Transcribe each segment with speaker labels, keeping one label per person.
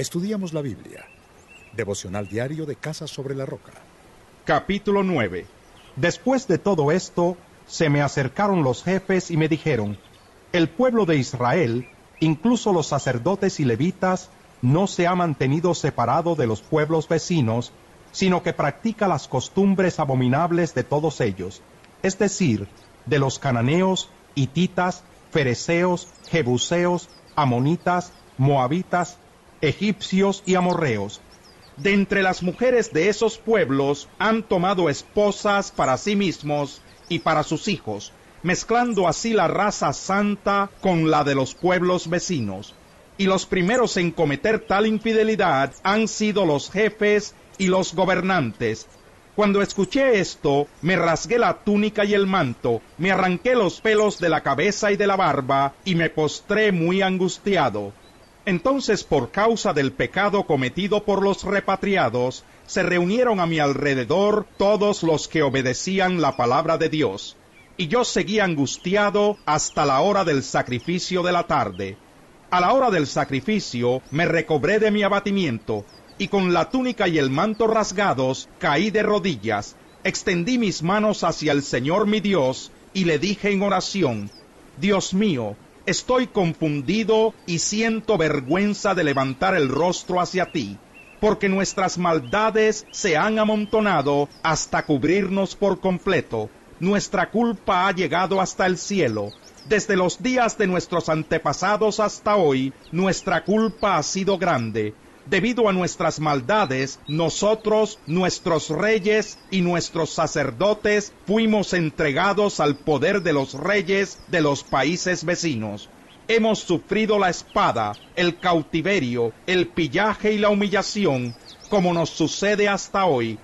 Speaker 1: Estudiamos la Biblia. Devocional diario de Casa sobre la Roca.
Speaker 2: Capítulo 9. Después de todo esto, se me acercaron los jefes y me dijeron, el pueblo de Israel, incluso los sacerdotes y levitas, no se ha mantenido separado de los pueblos vecinos, sino que practica las costumbres abominables de todos ellos, es decir, de los cananeos, hititas, fereceos, jebuseos, amonitas, moabitas, egipcios y amorreos. De entre las mujeres de esos pueblos han tomado esposas para sí mismos y para sus hijos, mezclando así la raza santa con la de los pueblos vecinos. Y los primeros en cometer tal infidelidad han sido los jefes y los gobernantes. Cuando escuché esto, me rasgué la túnica y el manto, me arranqué los pelos de la cabeza y de la barba, y me postré muy angustiado. Entonces, por causa del pecado cometido por los repatriados, se reunieron a mi alrededor todos los que obedecían la palabra de Dios y yo seguí angustiado hasta la hora del sacrificio de la tarde. A la hora del sacrificio me recobré de mi abatimiento, y con la túnica y el manto rasgados caí de rodillas, extendí mis manos hacia el Señor mi Dios, y le dije en oración, Dios mío, estoy confundido y siento vergüenza de levantar el rostro hacia ti, porque nuestras maldades se han amontonado hasta cubrirnos por completo nuestra culpa ha llegado hasta el cielo. Desde los días de nuestros antepasados hasta hoy, nuestra culpa ha sido grande. Debido a nuestras maldades, nosotros, nuestros reyes y nuestros sacerdotes fuimos entregados al poder de los reyes de los países vecinos. Hemos sufrido la espada, el cautiverio, el pillaje y la humillación, como nos sucede hasta hoy.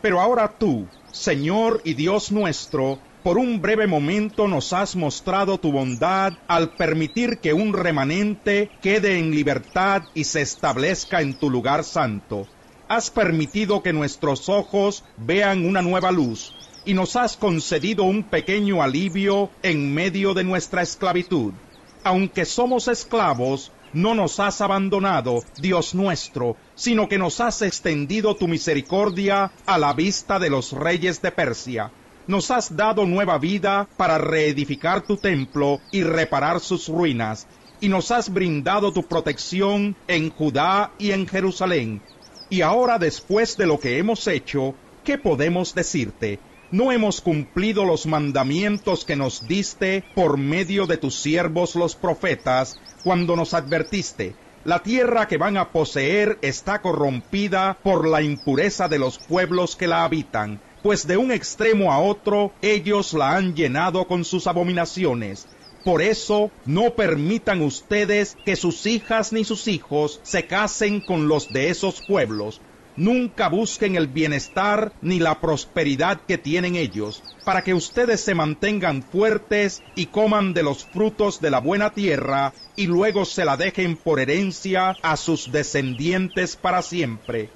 Speaker 2: Pero ahora tú, Señor y Dios nuestro, por un breve momento nos has mostrado tu bondad al permitir que un remanente quede en libertad y se establezca en tu lugar santo. Has permitido que nuestros ojos vean una nueva luz y nos has concedido un pequeño alivio en medio de nuestra esclavitud. Aunque somos esclavos, no nos has abandonado, Dios nuestro, sino que nos has extendido tu misericordia a la vista de los reyes de Persia. Nos has dado nueva vida para reedificar tu templo y reparar sus ruinas, y nos has brindado tu protección en Judá y en Jerusalén. Y ahora después de lo que hemos hecho, ¿qué podemos decirte? no hemos cumplido los mandamientos que nos diste por medio de tus siervos los profetas, cuando nos advertiste, la tierra que van a poseer está corrompida por la impureza de los pueblos que la habitan, pues de un extremo a otro ellos la han llenado con sus abominaciones. Por eso no permitan ustedes que sus hijas ni sus hijos se casen con los de esos pueblos, Nunca busquen el bienestar ni la prosperidad que tienen ellos, para que ustedes se mantengan fuertes y coman de los frutos de la buena tierra y luego se la dejen por herencia a sus descendientes para siempre.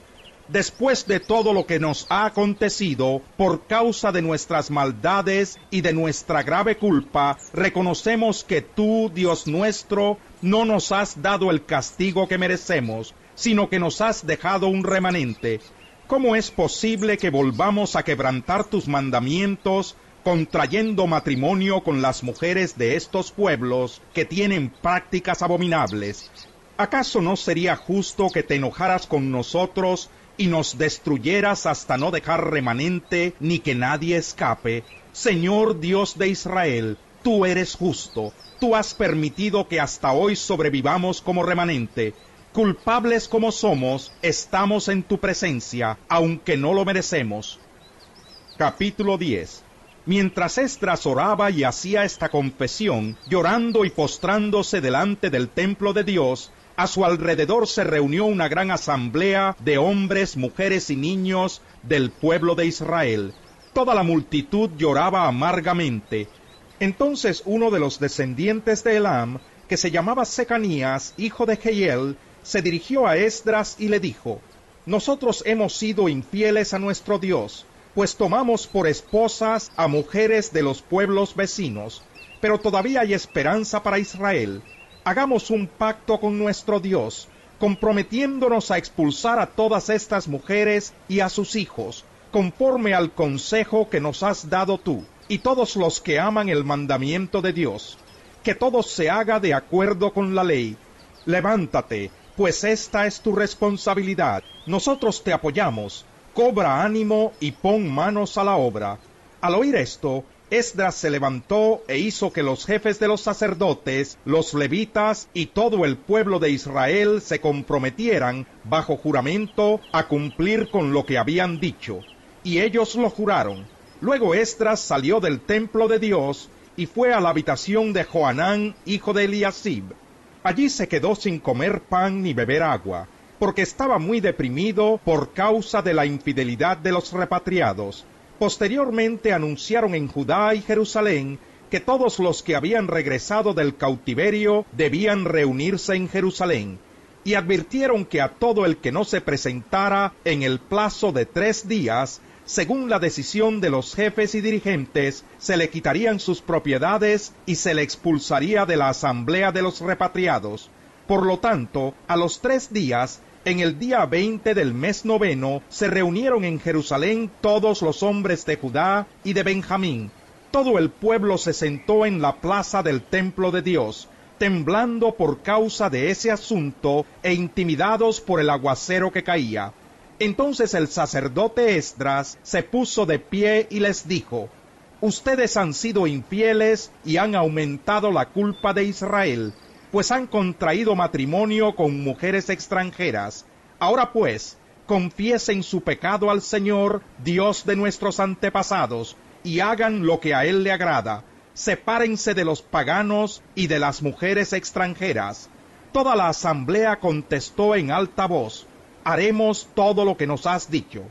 Speaker 2: Después de todo lo que nos ha acontecido por causa de nuestras maldades y de nuestra grave culpa, reconocemos que tú, Dios nuestro, no nos has dado el castigo que merecemos, sino que nos has dejado un remanente. ¿Cómo es posible que volvamos a quebrantar tus mandamientos contrayendo matrimonio con las mujeres de estos pueblos que tienen prácticas abominables? ¿Acaso no sería justo que te enojaras con nosotros y nos destruyeras hasta no dejar remanente ni que nadie escape? Señor Dios de Israel, tú eres justo, tú has permitido que hasta hoy sobrevivamos como remanente, Culpables como somos, estamos en tu presencia, aunque no lo merecemos. Capítulo 10 Mientras Esdras oraba y hacía esta confesión, llorando y postrándose delante del templo de Dios, a su alrededor se reunió una gran asamblea de hombres, mujeres y niños del pueblo de Israel. Toda la multitud lloraba amargamente. Entonces uno de los descendientes de Elam, que se llamaba Secanías, hijo de Jehiel, se dirigió a Esdras y le dijo, Nosotros hemos sido infieles a nuestro Dios, pues tomamos por esposas a mujeres de los pueblos vecinos, pero todavía hay esperanza para Israel. Hagamos un pacto con nuestro Dios, comprometiéndonos a expulsar a todas estas mujeres y a sus hijos, conforme al consejo que nos has dado tú, y todos los que aman el mandamiento de Dios, que todo se haga de acuerdo con la ley. Levántate, pues esta es tu responsabilidad. Nosotros te apoyamos. Cobra ánimo y pon manos a la obra. Al oír esto, Esdras se levantó e hizo que los jefes de los sacerdotes, los levitas y todo el pueblo de Israel se comprometieran bajo juramento a cumplir con lo que habían dicho. Y ellos lo juraron. Luego Esdras salió del templo de Dios y fue a la habitación de Joanán, hijo de Eliasib. Allí se quedó sin comer pan ni beber agua, porque estaba muy deprimido por causa de la infidelidad de los repatriados Posteriormente anunciaron en Judá y Jerusalén que todos los que habían regresado del cautiverio debían reunirse en Jerusalén, y advirtieron que a todo el que no se presentara en el plazo de tres días, según la decisión de los jefes y dirigentes, se le quitarían sus propiedades y se le expulsaría de la asamblea de los repatriados. Por lo tanto, a los tres días en el día veinte del mes noveno se reunieron en Jerusalén todos los hombres de Judá y de Benjamín. Todo el pueblo se sentó en la plaza del templo de Dios, temblando por causa de ese asunto e intimidados por el aguacero que caía. Entonces el sacerdote Esdras se puso de pie y les dijo, Ustedes han sido infieles y han aumentado la culpa de Israel pues han contraído matrimonio con mujeres extranjeras. Ahora pues, confiesen su pecado al Señor, Dios de nuestros antepasados, y hagan lo que a Él le agrada. Sepárense de los paganos y de las mujeres extranjeras. Toda la asamblea contestó en alta voz, haremos todo lo que nos has dicho.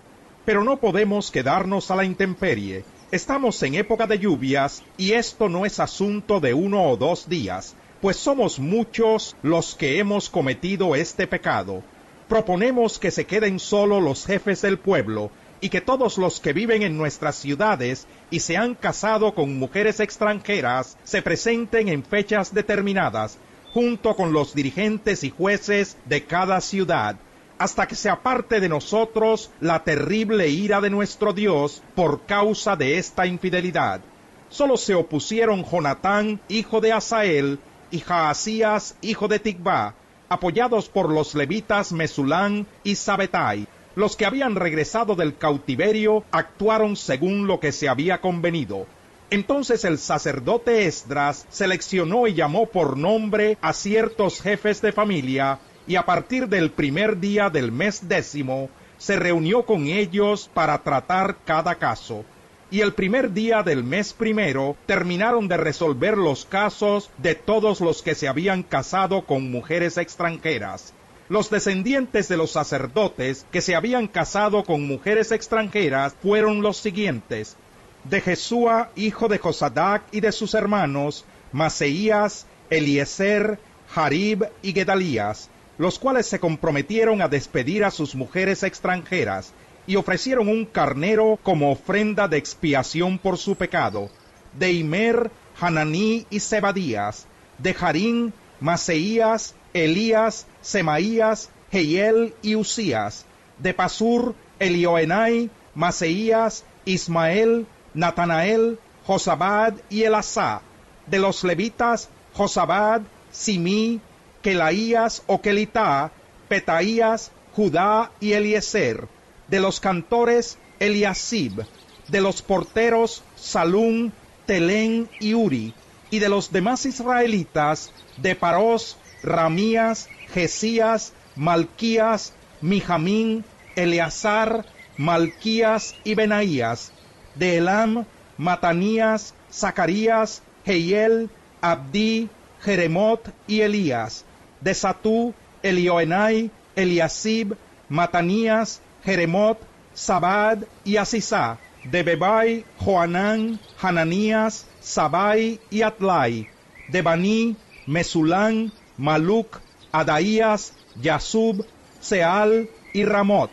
Speaker 2: Pero no podemos quedarnos a la intemperie. Estamos en época de lluvias y esto no es asunto de uno o dos días, pues somos muchos los que hemos cometido este pecado. Proponemos que se queden solo los jefes del pueblo y que todos los que viven en nuestras ciudades y se han casado con mujeres extranjeras se presenten en fechas determinadas, junto con los dirigentes y jueces de cada ciudad, hasta que se aparte de nosotros la terrible ira de nuestro Dios por causa de esta infidelidad. Solo se opusieron Jonatán, hijo de Asael, y Jaasías, hijo de Tigba, apoyados por los levitas Mesulán y Sabetai. Los que habían regresado del cautiverio actuaron según lo que se había convenido. Entonces el sacerdote Esdras seleccionó y llamó por nombre a ciertos jefes de familia, y a partir del primer día del mes décimo se reunió con ellos para tratar cada caso y el primer día del mes primero terminaron de resolver los casos de todos los que se habían casado con mujeres extranjeras. Los descendientes de los sacerdotes que se habían casado con mujeres extranjeras fueron los siguientes: de Jesúa, hijo de Josadac y de sus hermanos, Maseías, Eliezer, Jarib y Gedalías, los cuales se comprometieron a despedir a sus mujeres extranjeras y ofrecieron un carnero como ofrenda de expiación por su pecado, de Imer, Hananí y Zebadías, de Jarín, Maseías, Elías, Semaías, Jehiel y Usías, de Pasur, Elioenai, Maseías, Ismael, Natanael, Josabad y Elasá, de los levitas, Josabad, Simí, Kelaías o Kelitá, Petaías, Judá y Eliezer, de los cantores Eliasib, de los porteros Salum, Telén y Uri, y de los demás israelitas de Paros, Ramías, Jesías, Malquías, Mijamín, Eleazar, Malquías y Benaías, de Elam, Matanías, Zacarías, Jehiel, Abdi, Jeremot y Elías, de Satú, Elioenai, Eliasib, Matanías, Jeremot, Sabad y Asisá, de Bebai, Joanán, Hananías, Sabai y Atlai, de Baní, Mesulán, Maluc, Adaías, Yasub, Seal y Ramot,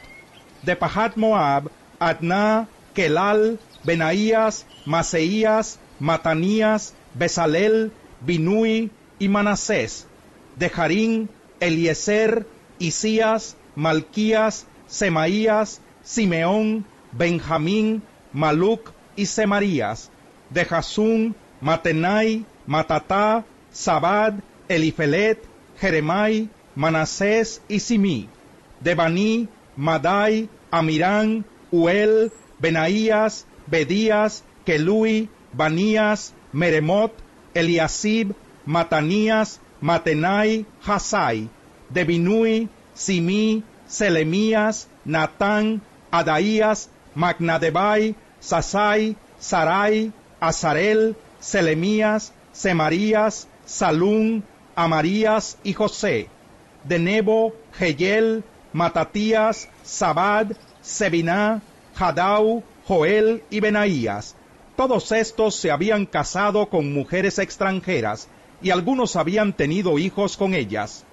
Speaker 2: de Pahat Moab, Kelal, Benaías, Maseías, Matanías, Besalel, Binui y Manasés, de Jarín, Eliezer Isías, Malquías, Semaías, Simeón, Benjamín, Maluc y Semarías, de Jasún, Matenai, Matatá, Sabad, Elifelet, Jeremai, Manasés y Simí, de Baní, Madai, Amirán, Uel, Benaías, Bedías, Kelui, Banías, Meremot, Eliasib, Matanías, Matenai, Hasai, de Binui, Simí, Selemías, Natán, Adaías, Magnadebai, Sasai, Sarai, Azarel, Selemías, Semarías, Salún, Amarías y José, de Nebo, Geyel, Matatías, Sabad, Sebiná, Hadau, Joel y Benaías. Todos estos se habían casado con mujeres extranjeras y algunos habían tenido hijos con ellas.